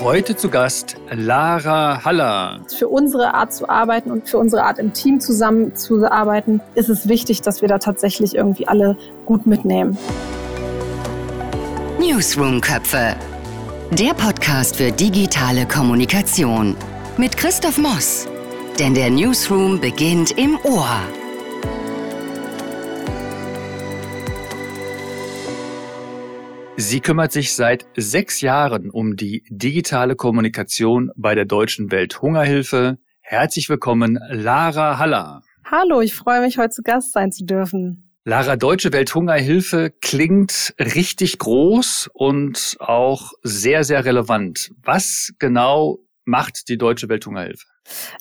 Heute zu Gast Lara Haller. Für unsere Art zu arbeiten und für unsere Art im Team zusammenzuarbeiten, ist es wichtig, dass wir da tatsächlich irgendwie alle gut mitnehmen. Newsroom-Köpfe. Der Podcast für digitale Kommunikation. Mit Christoph Moss. Denn der Newsroom beginnt im Ohr. Sie kümmert sich seit sechs Jahren um die digitale Kommunikation bei der Deutschen Welthungerhilfe. Herzlich willkommen, Lara Haller. Hallo, ich freue mich, heute zu Gast sein zu dürfen. Lara, Deutsche Welthungerhilfe klingt richtig groß und auch sehr, sehr relevant. Was genau macht die Deutsche Welthungerhilfe?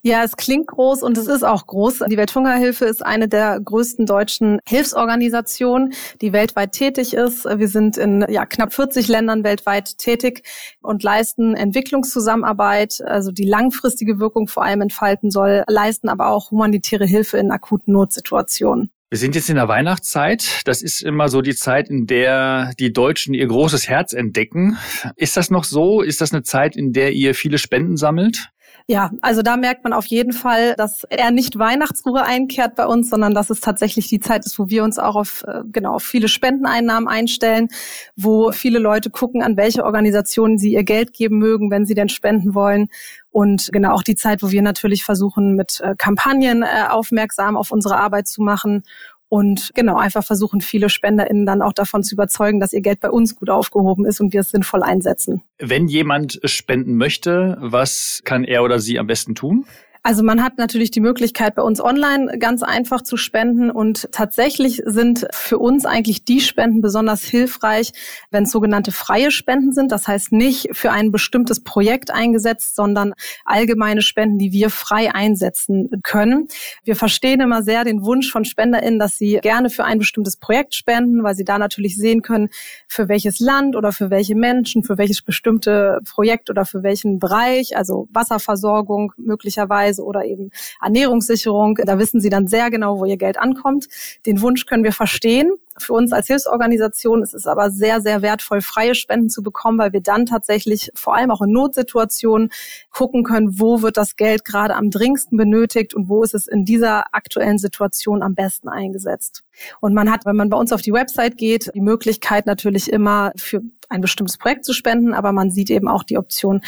Ja, es klingt groß und es ist auch groß. Die Welthungerhilfe ist eine der größten deutschen Hilfsorganisationen, die weltweit tätig ist. Wir sind in ja, knapp 40 Ländern weltweit tätig und leisten Entwicklungszusammenarbeit, also die langfristige Wirkung vor allem entfalten soll, leisten aber auch humanitäre Hilfe in akuten Notsituationen. Wir sind jetzt in der Weihnachtszeit. Das ist immer so die Zeit, in der die Deutschen ihr großes Herz entdecken. Ist das noch so? Ist das eine Zeit, in der ihr viele Spenden sammelt? Ja, also da merkt man auf jeden Fall, dass er nicht Weihnachtsruhe einkehrt bei uns, sondern dass es tatsächlich die Zeit ist, wo wir uns auch auf äh, genau auf viele Spendeneinnahmen einstellen, wo viele Leute gucken, an welche Organisationen sie ihr Geld geben mögen, wenn sie denn spenden wollen. Und genau auch die Zeit, wo wir natürlich versuchen, mit äh, Kampagnen äh, aufmerksam auf unsere Arbeit zu machen und genau einfach versuchen, viele SpenderInnen dann auch davon zu überzeugen, dass ihr Geld bei uns gut aufgehoben ist und wir es sinnvoll einsetzen. Wenn jemand spenden möchte, was kann er oder sie am besten tun? Also man hat natürlich die Möglichkeit, bei uns online ganz einfach zu spenden und tatsächlich sind für uns eigentlich die Spenden besonders hilfreich, wenn es sogenannte freie Spenden sind. Das heißt nicht für ein bestimmtes Projekt eingesetzt, sondern allgemeine Spenden, die wir frei einsetzen können. Wir verstehen immer sehr den Wunsch von SpenderInnen, dass sie gerne für ein bestimmtes Projekt spenden, weil sie da natürlich sehen können, für welches Land oder für welche Menschen, für welches bestimmte Projekt oder für welchen Bereich, also Wasserversorgung möglicherweise Preise oder eben Ernährungssicherung. Da wissen sie dann sehr genau, wo ihr Geld ankommt. Den Wunsch können wir verstehen. Für uns als Hilfsorganisation ist es aber sehr, sehr wertvoll, freie Spenden zu bekommen, weil wir dann tatsächlich vor allem auch in Notsituationen gucken können, wo wird das Geld gerade am dringendsten benötigt und wo ist es in dieser aktuellen Situation am besten eingesetzt. Und man hat, wenn man bei uns auf die Website geht, die Möglichkeit natürlich immer für ein bestimmtes Projekt zu spenden, aber man sieht eben auch die Option,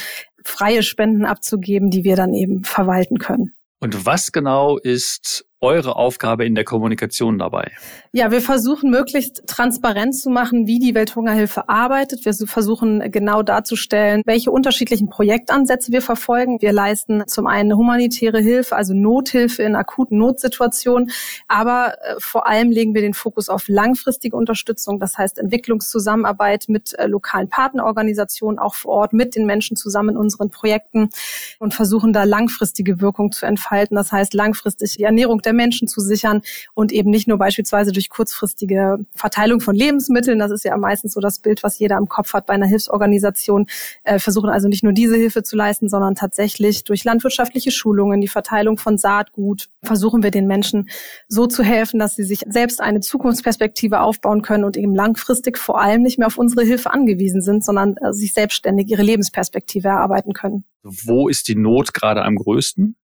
freie Spenden abzugeben, die wir dann eben verwalten können. Und was genau ist eure Aufgabe in der Kommunikation dabei? Ja, wir versuchen möglichst transparent zu machen, wie die Welthungerhilfe arbeitet. Wir versuchen genau darzustellen, welche unterschiedlichen Projektansätze wir verfolgen. Wir leisten zum einen humanitäre Hilfe, also Nothilfe in akuten Notsituationen, aber äh, vor allem legen wir den Fokus auf langfristige Unterstützung, das heißt Entwicklungszusammenarbeit mit äh, lokalen Partnerorganisationen, auch vor Ort mit den Menschen zusammen in unseren Projekten und versuchen da langfristige Wirkung zu entfalten. Das heißt langfristig die Ernährung der Menschen zu sichern und eben nicht nur beispielsweise durch kurzfristige Verteilung von Lebensmitteln. Das ist ja meistens so das Bild, was jeder im Kopf hat bei einer Hilfsorganisation. Äh, versuchen also nicht nur diese Hilfe zu leisten, sondern tatsächlich durch landwirtschaftliche Schulungen, die Verteilung von Saatgut, versuchen wir den Menschen so zu helfen, dass sie sich selbst eine Zukunftsperspektive aufbauen können und eben langfristig vor allem nicht mehr auf unsere Hilfe angewiesen sind, sondern äh, sich selbstständig ihre Lebensperspektive erarbeiten können. Wo ist die Not gerade am größten?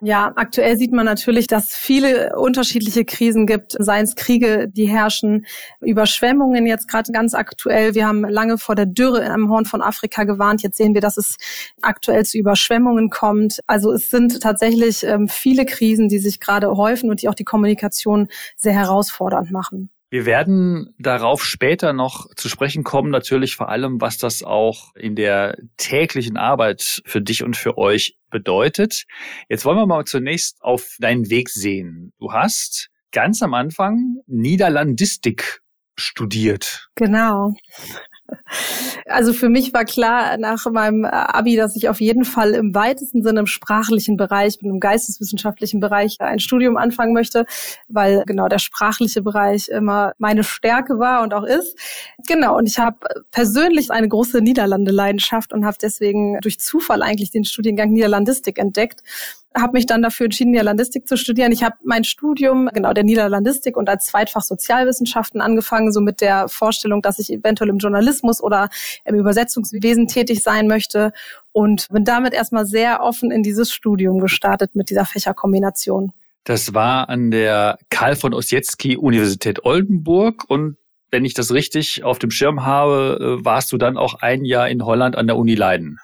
Ja, aktuell sieht man natürlich, dass viele unterschiedliche Krisen gibt, seien es Kriege, die herrschen, Überschwemmungen jetzt gerade ganz aktuell. Wir haben lange vor der Dürre am Horn von Afrika gewarnt. Jetzt sehen wir, dass es aktuell zu Überschwemmungen kommt. Also es sind tatsächlich ähm, viele Krisen, die sich gerade häufen und die auch die Kommunikation sehr herausfordernd machen. Wir werden darauf später noch zu sprechen kommen, natürlich vor allem, was das auch in der täglichen Arbeit für dich und für euch bedeutet. Jetzt wollen wir mal zunächst auf deinen Weg sehen. Du hast ganz am Anfang Niederlandistik studiert. Genau. Also für mich war klar nach meinem Abi, dass ich auf jeden Fall im weitesten Sinne im sprachlichen Bereich, im geisteswissenschaftlichen Bereich ein Studium anfangen möchte, weil genau der sprachliche Bereich immer meine Stärke war und auch ist. Genau, und ich habe persönlich eine große Niederlande-Leidenschaft und habe deswegen durch Zufall eigentlich den Studiengang Niederlandistik entdeckt habe mich dann dafür entschieden, Niederlandistik zu studieren. Ich habe mein Studium, genau, der Niederlandistik und als Zweitfach Sozialwissenschaften angefangen, so mit der Vorstellung, dass ich eventuell im Journalismus oder im Übersetzungswesen tätig sein möchte und bin damit erstmal sehr offen in dieses Studium gestartet mit dieser Fächerkombination. Das war an der Karl von Ossietzky Universität Oldenburg und wenn ich das richtig auf dem Schirm habe, äh, warst du dann auch ein Jahr in Holland an der Uni Leiden.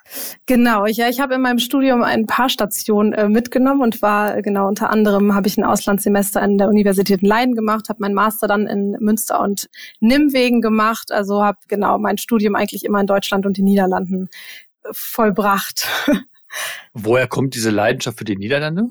Genau, ja, ich habe in meinem Studium ein paar Stationen äh, mitgenommen und war äh, genau unter anderem habe ich ein Auslandssemester an der Universität Leiden gemacht, habe mein Master dann in Münster und Nimwegen gemacht, also habe genau mein Studium eigentlich immer in Deutschland und den Niederlanden vollbracht. Woher kommt diese Leidenschaft für die Niederlande?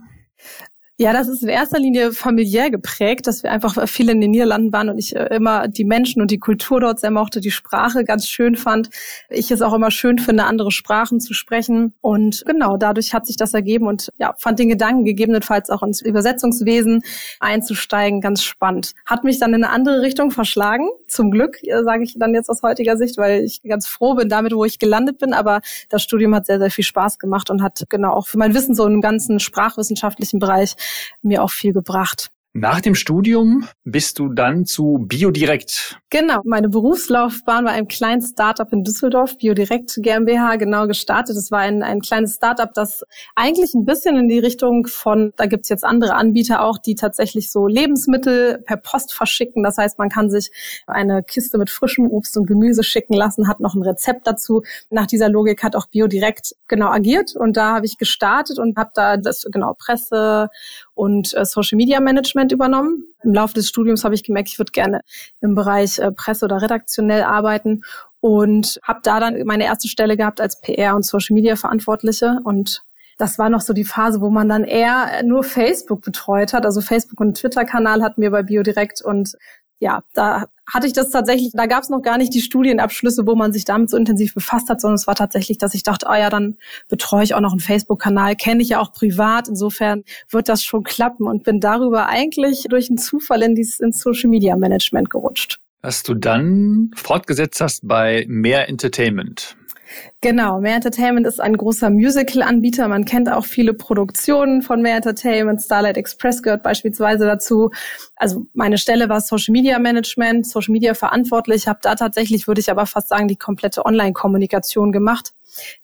Ja, das ist in erster Linie familiär geprägt, dass wir einfach viel in den Niederlanden waren und ich äh, immer die Menschen und die Kultur dort sehr mochte, die Sprache ganz schön fand. Ich es auch immer schön finde, andere Sprachen zu sprechen. Und genau, dadurch hat sich das ergeben und ja, fand den Gedanken gegebenenfalls auch ins Übersetzungswesen einzusteigen ganz spannend. Hat mich dann in eine andere Richtung verschlagen, zum Glück, äh, sage ich dann jetzt aus heutiger Sicht, weil ich ganz froh bin damit, wo ich gelandet bin. Aber das Studium hat sehr, sehr viel Spaß gemacht und hat genau auch für mein Wissen so im ganzen sprachwissenschaftlichen Bereich mir auch viel gebracht. Nach dem Studium bist du dann zu Biodirekt. Genau, meine Berufslaufbahn war einem kleinen Startup in Düsseldorf, Biodirekt GmbH, genau gestartet. Es war ein, ein kleines Startup, das eigentlich ein bisschen in die Richtung von, da gibt's jetzt andere Anbieter auch, die tatsächlich so Lebensmittel per Post verschicken. Das heißt, man kann sich eine Kiste mit frischem Obst und Gemüse schicken lassen, hat noch ein Rezept dazu. Nach dieser Logik hat auch Biodirekt genau agiert und da habe ich gestartet und habe da das genau Presse und äh, Social Media Management übernommen. Im Laufe des Studiums habe ich gemerkt, ich würde gerne im Bereich äh, Presse oder redaktionell arbeiten und habe da dann meine erste Stelle gehabt als PR und Social Media Verantwortliche und das war noch so die Phase, wo man dann eher nur Facebook betreut hat. Also Facebook und Twitter-Kanal hatten wir bei BioDirect und ja, da hatte ich das tatsächlich, da gab es noch gar nicht die Studienabschlüsse, wo man sich damit so intensiv befasst hat, sondern es war tatsächlich, dass ich dachte, ah ja, dann betreue ich auch noch einen Facebook-Kanal, kenne ich ja auch privat, insofern wird das schon klappen und bin darüber eigentlich durch einen Zufall in dieses ins Social Media Management gerutscht. Was du dann fortgesetzt hast bei Mehr Entertainment. Genau, Mehr Entertainment ist ein großer Musical-Anbieter. Man kennt auch viele Produktionen von Mehr Entertainment. Starlight Express gehört beispielsweise dazu. Also meine Stelle war Social Media Management, Social Media verantwortlich. Habe da tatsächlich, würde ich aber fast sagen, die komplette Online-Kommunikation gemacht.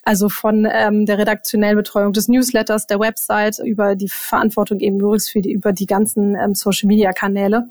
Also von ähm, der redaktionellen Betreuung des Newsletters, der Website, über die Verantwortung eben übrigens für die, über die ganzen ähm, Social-Media-Kanäle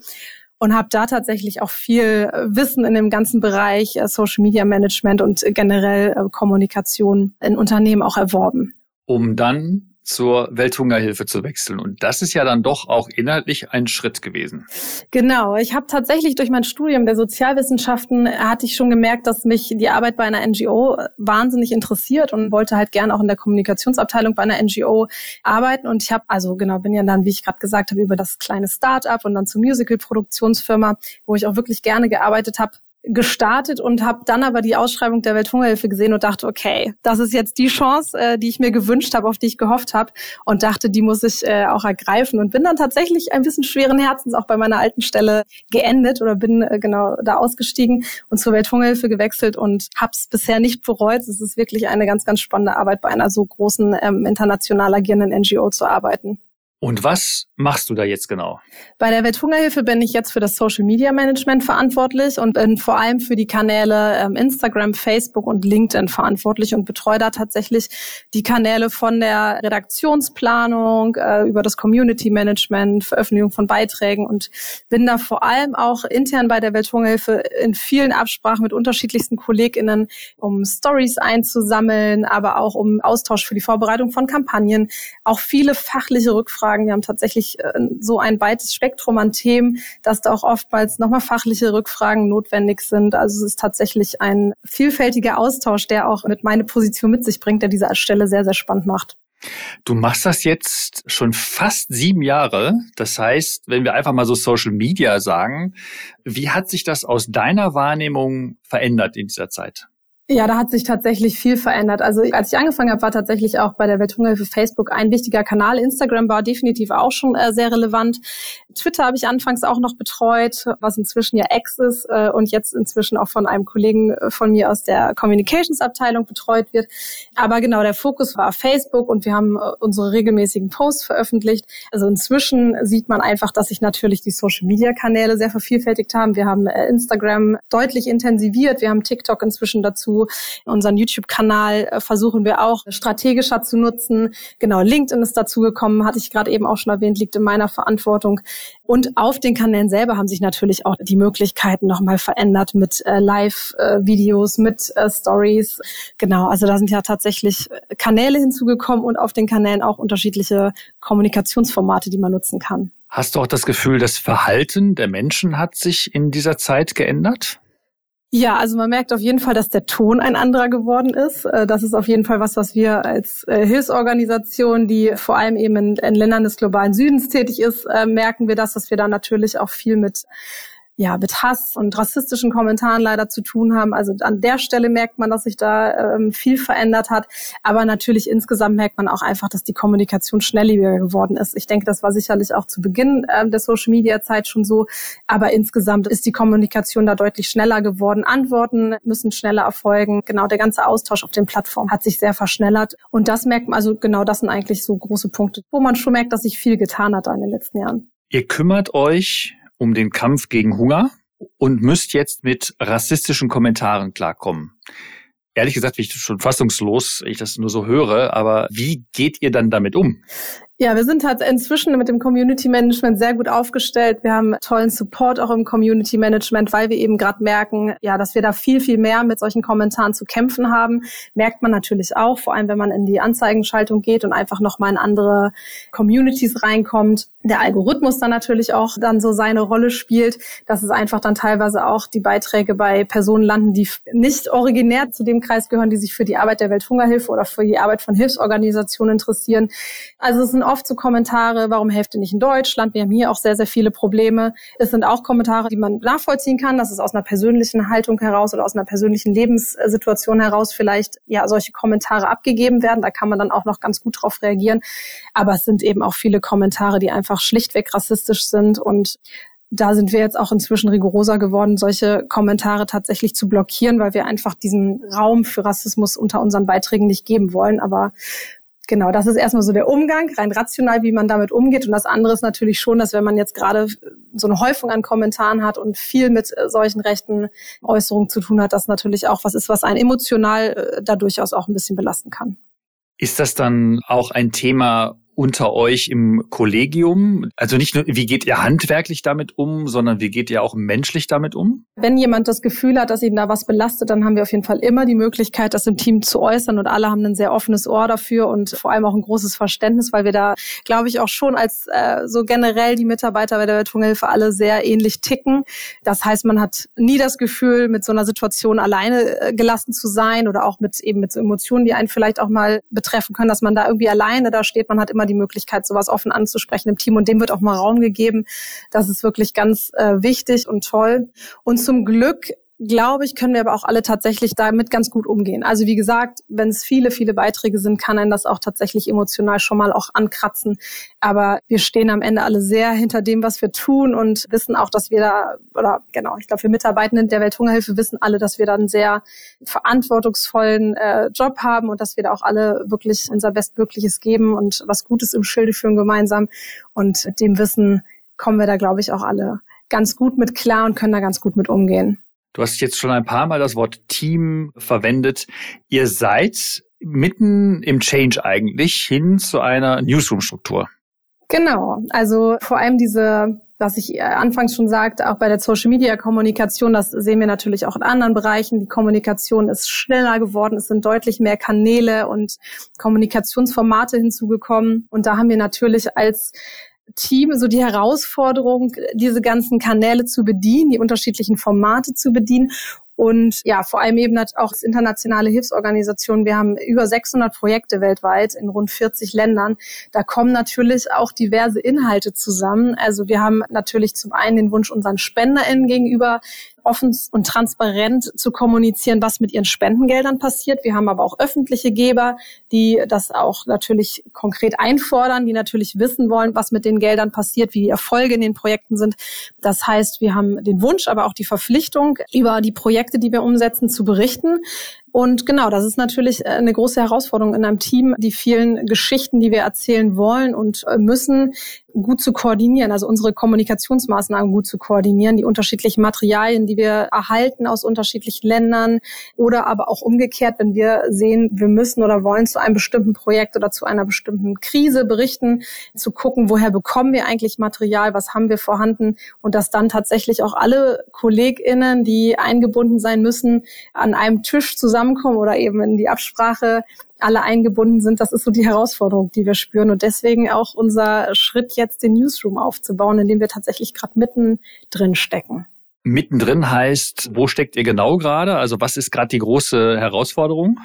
und habe da tatsächlich auch viel äh, Wissen in dem ganzen Bereich äh, Social Media Management und generell äh, Kommunikation in Unternehmen auch erworben. Um dann zur Welthungerhilfe zu wechseln. Und das ist ja dann doch auch inhaltlich ein Schritt gewesen. Genau. Ich habe tatsächlich durch mein Studium der Sozialwissenschaften hatte ich schon gemerkt, dass mich die Arbeit bei einer NGO wahnsinnig interessiert und wollte halt gerne auch in der Kommunikationsabteilung bei einer NGO arbeiten. Und ich habe, also genau, bin ja dann, wie ich gerade gesagt habe, über das kleine Start-up und dann zur Musical-Produktionsfirma, wo ich auch wirklich gerne gearbeitet habe, gestartet und habe dann aber die Ausschreibung der Welthungerhilfe gesehen und dachte, okay, das ist jetzt die Chance, äh, die ich mir gewünscht habe, auf die ich gehofft habe und dachte, die muss ich äh, auch ergreifen und bin dann tatsächlich ein bisschen schweren Herzens auch bei meiner alten Stelle geendet oder bin äh, genau da ausgestiegen und zur Welthungerhilfe gewechselt und habe es bisher nicht bereut. Es ist wirklich eine ganz, ganz spannende Arbeit, bei einer so großen ähm, international agierenden NGO zu arbeiten. Und was machst du da jetzt genau? Bei der Welthungerhilfe bin ich jetzt für das Social Media Management verantwortlich und bin vor allem für die Kanäle ähm, Instagram, Facebook und LinkedIn verantwortlich und betreue da tatsächlich die Kanäle von der Redaktionsplanung äh, über das Community Management, Veröffentlichung von Beiträgen und bin da vor allem auch intern bei der Welthungerhilfe in vielen Absprachen mit unterschiedlichsten KollegInnen, um Stories einzusammeln, aber auch um Austausch für die Vorbereitung von Kampagnen, auch viele fachliche Rückfragen sagen, wir haben tatsächlich äh, so ein weites Spektrum an Themen, dass da auch oftmals nochmal fachliche Rückfragen notwendig sind. Also es ist tatsächlich ein vielfältiger Austausch, der auch mit meine Position mit sich bringt, der diese Stelle sehr, sehr spannend macht. Du machst das jetzt schon fast sieben Jahre. Das heißt, wenn wir einfach mal so Social Media sagen, wie hat sich das aus deiner Wahrnehmung verändert in dieser Zeit? Ja, da hat sich tatsächlich viel verändert. Also als ich angefangen habe, war tatsächlich auch bei der Welthungerhilfe Facebook ein wichtiger Kanal. Instagram war definitiv auch schon äh, sehr relevant. Twitter habe ich anfangs auch noch betreut, was inzwischen ja X ist äh, und jetzt inzwischen auch von einem Kollegen äh, von mir aus der Communications-Abteilung betreut wird. Aber genau, der Fokus war Facebook und wir haben äh, unsere regelmäßigen Posts veröffentlicht. Also inzwischen sieht man einfach, dass sich natürlich die Social-Media-Kanäle sehr vervielfältigt haben. Wir haben äh, Instagram deutlich intensiviert. Wir haben TikTok inzwischen dazu Unseren YouTube-Kanal äh, versuchen wir auch strategischer zu nutzen. Genau, LinkedIn ist dazu gekommen, hatte ich gerade eben auch schon erwähnt, liegt in meiner Verantwortung. Und auf den Kanälen selber haben sich natürlich auch die Möglichkeiten nochmal verändert mit äh, Live-Videos, mit äh, Stories. Genau, also da sind ja tatsächlich Kanäle hinzugekommen und auf den Kanälen auch unterschiedliche Kommunikationsformate, die man nutzen kann. Hast du auch das Gefühl, das Verhalten der Menschen hat sich in dieser Zeit geändert? Ja, also man merkt auf jeden Fall, dass der Ton ein anderer geworden ist. Äh, das ist auf jeden Fall was, was wir als äh, Hilfsorganisation, die vor allem eben in, Ländern des globalen Südens tätig ist, äh, merken wir das, dass wir da natürlich auch viel mit ja, mit Hass und rassistischen Kommentaren leider zu tun haben. Also an der Stelle merkt man, dass sich da ähm, viel verändert hat. Aber natürlich insgesamt merkt man auch einfach, dass die Kommunikation schnelllebiger geworden ist. Ich denke, das war sicherlich auch zu Beginn ähm, der Social-Media-Zeit schon so. Aber insgesamt ist die Kommunikation da deutlich schneller geworden. Antworten müssen schneller erfolgen. Genau, der ganze Austausch auf den Plattformen hat sich sehr verschnellert. Und das merkt man, also genau das sind eigentlich so große Punkte, wo man schon merkt, dass sich viel getan hat in den letzten Jahren. Ihr kümmert euch um den Kampf gegen Hunger und müsst jetzt mit rassistischen Kommentaren klarkommen. Ehrlich gesagt bin ich schon fassungslos, ich das nur so höre, aber wie geht ihr dann damit um? Ja, wir sind halt inzwischen mit dem Community Management sehr gut aufgestellt. Wir haben tollen Support auch im Community Management, weil wir eben gerade merken, ja, dass wir da viel, viel mehr mit solchen Kommentaren zu kämpfen haben. Merkt man natürlich auch, vor allem wenn man in die Anzeigenschaltung geht und einfach nochmal in andere Communities reinkommt. Der Algorithmus dann natürlich auch dann so seine Rolle spielt, dass es einfach dann teilweise auch die Beiträge bei Personen landen, die nicht originär zu dem Kreis gehören, die sich für die Arbeit der Welthungerhilfe oder für die Arbeit von Hilfsorganisationen interessieren. Also es sind oft so Kommentare, warum helft ihr nicht in Deutschland? Wir haben hier auch sehr, sehr viele Probleme. Es sind auch Kommentare, die man nachvollziehen kann, dass es aus einer persönlichen Haltung heraus oder aus einer persönlichen Lebenssituation heraus vielleicht ja solche Kommentare abgegeben werden. Da kann man dann auch noch ganz gut drauf reagieren. Aber es sind eben auch viele Kommentare, die einfach schlichtweg rassistisch sind und da sind wir jetzt auch inzwischen rigoroser geworden, solche Kommentare tatsächlich zu blockieren, weil wir einfach diesen Raum für Rassismus unter unseren Beiträgen nicht geben wollen. Aber Genau, das ist erstmal so der Umgang, rein rational, wie man damit umgeht. Und das andere ist natürlich schon, dass wenn man jetzt gerade so eine Häufung an Kommentaren hat und viel mit äh, solchen rechten Äußerungen zu tun hat, das natürlich auch was ist, was einen emotional äh, da durchaus auch ein bisschen belasten kann. Ist das dann auch ein Thema, unter euch im Kollegium? Also nicht nur, wie geht ihr handwerklich damit um, sondern wie geht ihr auch menschlich damit um? Wenn jemand das Gefühl hat, dass ihn da was belastet, dann haben wir auf jeden Fall immer die Möglichkeit, das im Team zu äußern und alle haben ein sehr offenes Ohr dafür und vor allem auch ein großes Verständnis, weil wir da, glaube ich, auch schon als äh, so generell die Mitarbeiter bei der Welthungerhilfe alle sehr ähnlich ticken. Das heißt, man hat nie das Gefühl, mit so einer Situation alleine äh, gelassen zu sein oder auch mit eben mit so Emotionen, die einen vielleicht auch mal betreffen können, dass man da irgendwie alleine da steht. Man hat immer immer die Möglichkeit, sowas offen anzusprechen im Team und dem wird auch mal Raum gegeben. Das ist wirklich ganz äh, wichtig und toll. Und zum Glück glaube ich, können wir aber auch alle tatsächlich damit ganz gut umgehen. Also wie gesagt, wenn es viele, viele Beiträge sind, kann einen das auch tatsächlich emotional schon mal auch ankratzen. Aber wir stehen am Ende alle sehr hinter dem, was wir tun und wissen auch, dass wir da, oder genau, ich glaube, wir Mitarbeitenden der Welthungerhilfe wissen alle, dass wir da einen sehr verantwortungsvollen äh, Job haben und dass wir da auch alle wirklich unser Bestmögliches geben und was Gutes im Schilde führen gemeinsam. Und dem Wissen kommen wir da, glaube ich, auch alle ganz gut mit klar und können da ganz gut mit umgehen. Du hast jetzt schon ein paar Mal das Wort Team verwendet. Ihr seid mitten im Change eigentlich hin zu einer Newsroom-Struktur. Genau. Also vor allem diese was ich äh, anfangs schon sagte, auch bei der Social Media Kommunikation, das sehen wir natürlich auch in anderen Bereichen. Die Kommunikation ist schneller geworden, es sind deutlich mehr Kanäle und Kommunikationsformate hinzugekommen. Und da haben wir natürlich als Team so die Herausforderung, diese ganzen Kanäle zu bedienen, die unterschiedlichen Formate zu bedienen und ja, vor allem eben auch als internationale Hilfsorganisation. Wir haben über 600 Projekte weltweit in rund 40 Ländern. Da kommen natürlich auch diverse Inhalte zusammen. Also wir haben natürlich zum einen den Wunsch unseren SpenderInnen gegenüber, offen und transparent zu kommunizieren, was mit ihren Spendengeldern passiert. Wir haben aber auch öffentliche Geber, die das auch natürlich konkret einfordern, die natürlich wissen wollen, was mit den Geldern passiert, wie die Erfolge in den Projekten sind. Das heißt, wir haben den Wunsch, aber auch die Verpflichtung, über die Projekte, die wir umsetzen, zu berichten. Und genau, das ist natürlich eine große Herausforderung in einem Team, die vielen Geschichten, die wir erzählen wollen und müssen, gut zu koordinieren, also unsere Kommunikationsmaßnahmen gut zu koordinieren, die unterschiedlichen Materialien, die wir erhalten aus unterschiedlichen Ländern oder aber auch umgekehrt, wenn wir sehen, wir müssen oder wollen zu einem bestimmten Projekt oder zu einer bestimmten Krise berichten, zu gucken, woher bekommen wir eigentlich Material, was haben wir vorhanden und dass dann tatsächlich auch alle KollegInnen, die eingebunden sein müssen, an einem Tisch zusammenkommen oder eben in die Absprache alle eingebunden sind. Das ist so die Herausforderung, die wir spüren. Und deswegen auch unser Schritt jetzt, den Newsroom aufzubauen, in dem wir tatsächlich gerade mitten drin stecken. Mittendrin heißt, wo steckt ihr genau gerade? Also was ist gerade die große Herausforderung?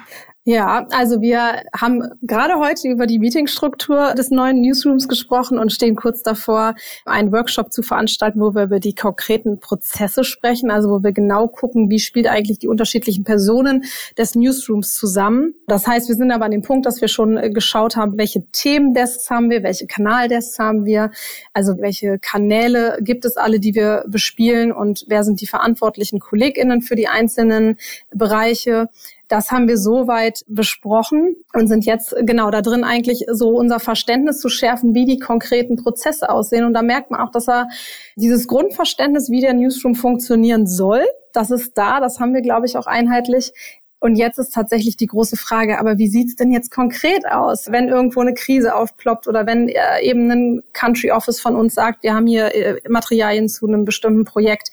Ja, also wir haben gerade heute über die Meetingstruktur des neuen Newsrooms gesprochen und stehen kurz davor, einen Workshop zu veranstalten, wo wir über die konkreten Prozesse sprechen, also wo wir genau gucken, wie spielt eigentlich die unterschiedlichen Personen des Newsrooms zusammen. Das heißt, wir sind aber an dem Punkt, dass wir schon geschaut haben, welche Themendesks haben wir, welche Kanaldesks haben wir, also welche Kanäle gibt es alle, die wir bespielen und wer sind die verantwortlichen KollegInnen für die einzelnen Bereiche. Das haben wir soweit besprochen und sind jetzt genau da drin eigentlich so unser Verständnis zu schärfen, wie die konkreten Prozesse aussehen. Und da merkt man auch, dass er dieses Grundverständnis, wie der Newsroom funktionieren soll, das ist da, das haben wir, glaube ich, auch einheitlich. Und jetzt ist tatsächlich die große Frage, aber wie sieht's denn jetzt konkret aus, wenn irgendwo eine Krise aufploppt oder wenn äh, eben ein Country Office von uns sagt, wir haben hier äh, Materialien zu einem bestimmten Projekt.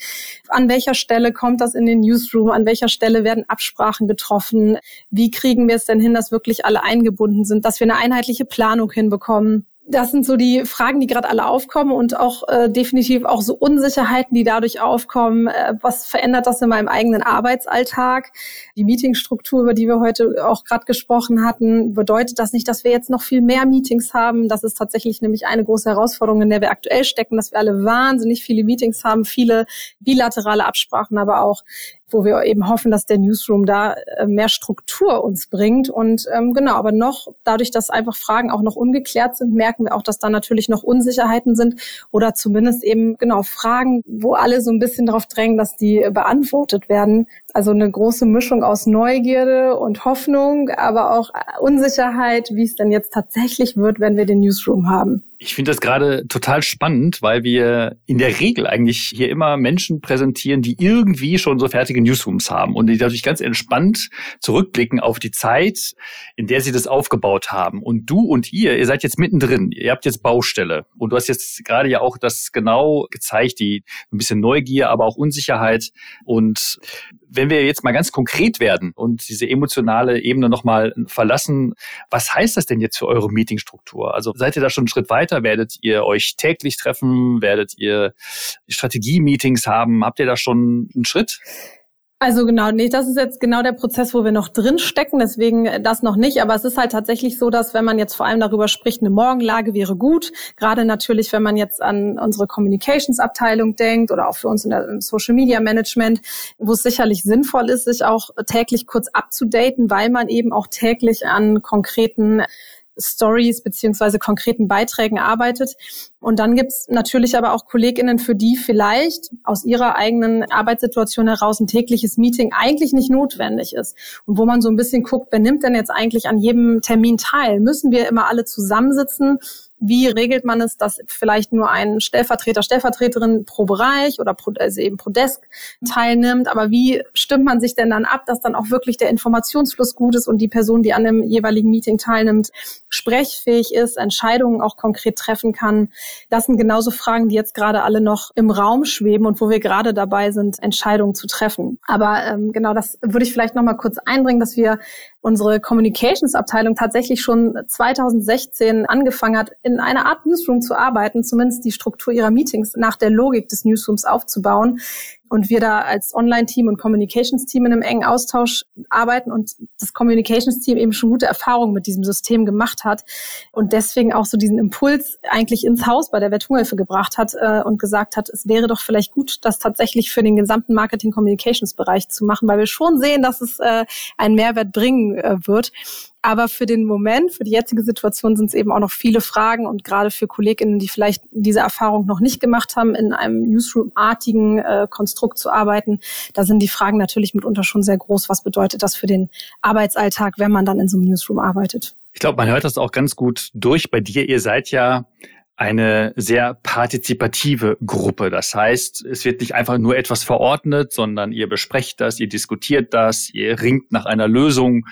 An welcher Stelle kommt das in den Newsroom? An welcher Stelle werden Absprachen getroffen? Wie kriegen wir es denn hin, dass wirklich alle eingebunden sind, dass wir eine einheitliche Planung hinbekommen? Das sind so die Fragen, die gerade alle aufkommen und auch äh, definitiv auch so Unsicherheiten, die dadurch aufkommen. Äh, was verändert das in meinem eigenen Arbeitsalltag? Die Meetingstruktur, über die wir heute auch gerade gesprochen hatten, bedeutet das nicht, dass wir jetzt noch viel mehr Meetings haben? Das ist tatsächlich nämlich eine große Herausforderung, in der wir aktuell stecken, dass wir alle wahnsinnig viele Meetings haben, viele bilaterale Absprachen, aber auch wo wir eben hoffen, dass der Newsroom da äh, mehr Struktur uns bringt. Und ähm, genau, aber noch dadurch, dass einfach Fragen auch noch ungeklärt sind, merken wir auch, dass da natürlich noch Unsicherheiten sind oder zumindest eben genau Fragen, wo alle so ein bisschen darauf drängen, dass die beantwortet werden. Also eine große Mischung aus Neugierde und Hoffnung, aber auch Unsicherheit, wie es denn jetzt tatsächlich wird, wenn wir den Newsroom haben. Ich finde das gerade total spannend, weil wir in der Regel eigentlich hier immer Menschen präsentieren, die irgendwie schon so fertige Newsrooms haben und die dadurch ganz entspannt zurückblicken auf die Zeit, in der sie das aufgebaut haben. Und du und ihr, ihr seid jetzt mittendrin. Ihr habt jetzt Baustelle. Und du hast jetzt gerade ja auch das genau gezeigt, die ein bisschen Neugier, aber auch Unsicherheit. Und wenn wir jetzt mal ganz konkret werden und diese emotionale Ebene nochmal verlassen, was heißt das denn jetzt für eure Meetingstruktur? Also seid ihr da schon einen Schritt weiter? Werdet ihr euch täglich treffen? Werdet ihr Strategie-Meetings haben? Habt ihr da schon einen Schritt? Also genau, nee, das ist jetzt genau der Prozess, wo wir noch drin stecken, deswegen äh, das noch nicht. Aber es ist halt tatsächlich so, dass wenn man jetzt vor allem darüber spricht, eine Morgenlage wäre gut. Gerade natürlich, wenn man jetzt an unsere Communications-Abteilung denkt oder auch für uns in der Social Media Management, wo es sicherlich sinnvoll ist, sich auch täglich kurz abzudaten, weil man eben auch täglich an konkreten Stories beziehungsweise konkreten Beiträgen arbeitet. Und dann gibt's natürlich aber auch KollegInnen, für die vielleicht aus ihrer eigenen Arbeitssituation heraus ein tägliches Meeting eigentlich nicht notwendig ist. Und wo man so ein bisschen guckt, wer nimmt denn jetzt eigentlich an jedem Termin teil? Müssen wir immer alle zusammensitzen? Wie regelt man es, dass vielleicht nur ein Stellvertreter, Stellvertreterin pro Bereich oder pro, also eben pro Desk teilnimmt? Aber wie stimmt man sich denn dann ab, dass dann auch wirklich der Informationsfluss gut ist und die Person, die an dem jeweiligen Meeting teilnimmt, sprechfähig ist, Entscheidungen auch konkret treffen kann? Das sind genauso Fragen, die jetzt gerade alle noch im Raum schweben und wo wir gerade dabei sind, Entscheidungen zu treffen. Aber ähm, genau das würde ich vielleicht noch mal kurz einbringen, dass wir unsere Communications-Abteilung tatsächlich schon 2016 angefangen hat, in einer Art Newsroom zu arbeiten, zumindest die Struktur ihrer Meetings nach der Logik des Newsrooms aufzubauen, und wir da als Online-Team und Communications-Team in einem engen Austausch arbeiten und das Communications-Team eben schon gute Erfahrungen mit diesem System gemacht hat und deswegen auch so diesen Impuls eigentlich ins Haus bei der Wertunghilfe gebracht hat äh, und gesagt hat, es wäre doch vielleicht gut, das tatsächlich für den gesamten Marketing-Communications-Bereich zu machen, weil wir schon sehen, dass es äh, einen Mehrwert bringen äh, wird. Aber für den Moment, für die jetzige Situation sind es eben auch noch viele Fragen und gerade für KollegInnen, die vielleicht diese Erfahrung noch nicht gemacht haben, in einem Newsroom-artigen äh, Konstrukt zu arbeiten, da sind die Fragen natürlich mitunter schon sehr groß. Was bedeutet das für den Arbeitsalltag, wenn man dann in so einem Newsroom arbeitet? Ich glaube, man hört das auch ganz gut durch bei dir. Ihr seid ja eine sehr partizipative Gruppe. Das heißt, es wird nicht einfach nur etwas verordnet, sondern ihr besprecht das, ihr diskutiert das, ihr ringt nach einer Lösung.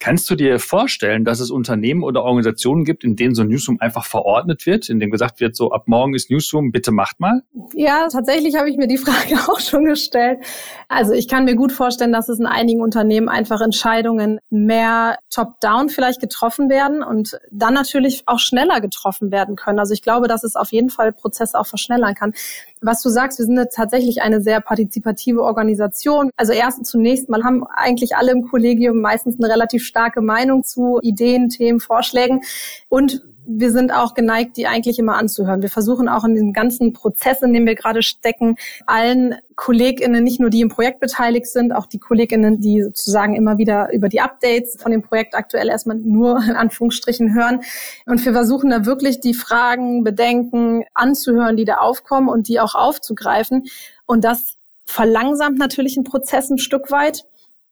Kannst du dir vorstellen, dass es Unternehmen oder Organisationen gibt, in denen so Newsroom einfach verordnet wird, in dem gesagt wird, so ab morgen ist Newsroom, bitte macht mal? Ja, tatsächlich habe ich mir die Frage auch schon gestellt. Also ich kann mir gut vorstellen, dass es in einigen Unternehmen einfach Entscheidungen mehr top-down vielleicht getroffen werden und dann natürlich auch schneller getroffen werden können. Also ich glaube, dass es auf jeden Fall Prozesse auch verschnellern kann was du sagst, wir sind tatsächlich eine sehr partizipative Organisation. Also erst zunächst mal haben eigentlich alle im Kollegium meistens eine relativ starke Meinung zu Ideen, Themen, Vorschlägen und wir sind auch geneigt, die eigentlich immer anzuhören. Wir versuchen auch in diesem ganzen Prozess, in dem wir gerade stecken, allen KollegInnen, nicht nur die im Projekt beteiligt sind, auch die KollegInnen, die sozusagen immer wieder über die Updates von dem Projekt aktuell erstmal nur in Anführungsstrichen hören. Und wir versuchen da wirklich die Fragen, Bedenken anzuhören, die da aufkommen und die auch aufzugreifen. Und das verlangsamt natürlich einen Prozess ein Stück weit.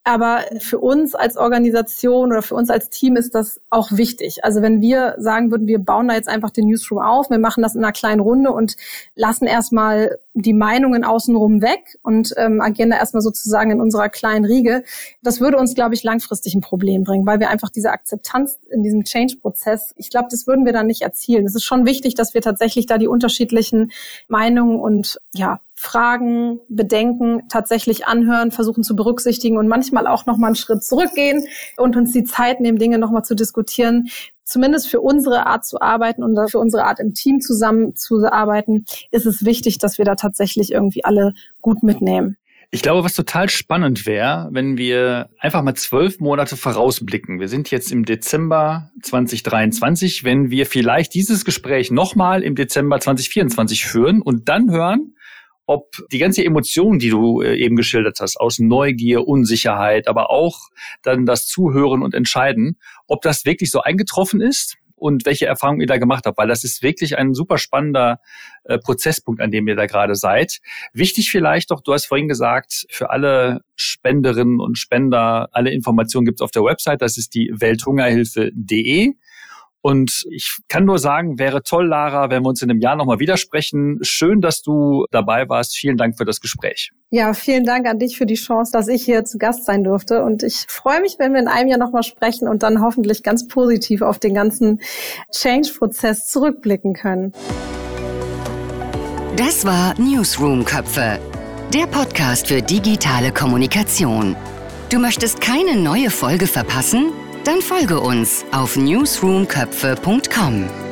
Aber für uns als Organisation oder für uns als Team ist das auch wichtig. Also wenn wir sagen würden, wir bauen da jetzt einfach den Newsroom auf, wir machen das in einer kleinen Runde und lassen erstmal die Meinungen außenrum weg und ähm, agieren da erstmal sozusagen in unserer kleinen Riege, das würde uns, glaube ich, langfristig ein Problem bringen, weil wir einfach diese Akzeptanz in diesem Change-Prozess, ich glaube, das würden wir dann nicht erzielen. Es ist schon wichtig, dass wir tatsächlich da die unterschiedlichen Meinungen und ja, Fragen, Bedenken tatsächlich anhören, versuchen zu berücksichtigen und manchmal auch noch mal einen Schritt zurückgehen und uns die Zeit nehmen, Dinge noch mal zu diskutieren. Zumindest für unsere Art zu arbeiten und für unsere Art im Team zusammen zu arbeiten, ist es wichtig, dass wir da tatsächlich irgendwie alle gut mitnehmen. Ich glaube, was total spannend wäre, wenn wir einfach mal zwölf Monate vorausblicken. Wir sind jetzt im Dezember 2023, wenn wir vielleicht dieses Gespräch nochmal im Dezember 2024 führen und dann hören, ob die ganze Emotion, die du äh, eben geschildert hast, aus Neugier, Unsicherheit, aber auch dann das Zuhören und Entscheiden, ob das wirklich so eingetroffen ist und welche Erfahrungen ihr da gemacht habt, weil das ist wirklich ein super spannender äh, Prozesspunkt, an dem ihr da gerade seid. Wichtig vielleicht doch, du hast vorhin gesagt, für alle Spenderinnen und Spender, alle Informationen gibt's auf der Website, das ist die welthungerhilfe.de. Und ich kann nur sagen, wäre toll, Lara, wenn wir uns in einem Jahr nochmal widersprechen. Schön, dass du dabei warst. Vielen Dank für das Gespräch. Ja, vielen Dank an dich für die Chance, dass ich hier zu Gast sein durfte. Und ich freue mich, wenn wir in einem Jahr nochmal sprechen und dann hoffentlich ganz positiv auf den ganzen Change-Prozess zurückblicken können. Das war Newsroom Köpfe, der Podcast für digitale Kommunikation. Du möchtest keine neue Folge verpassen? Dann folge uns auf newsroomköpfe.com.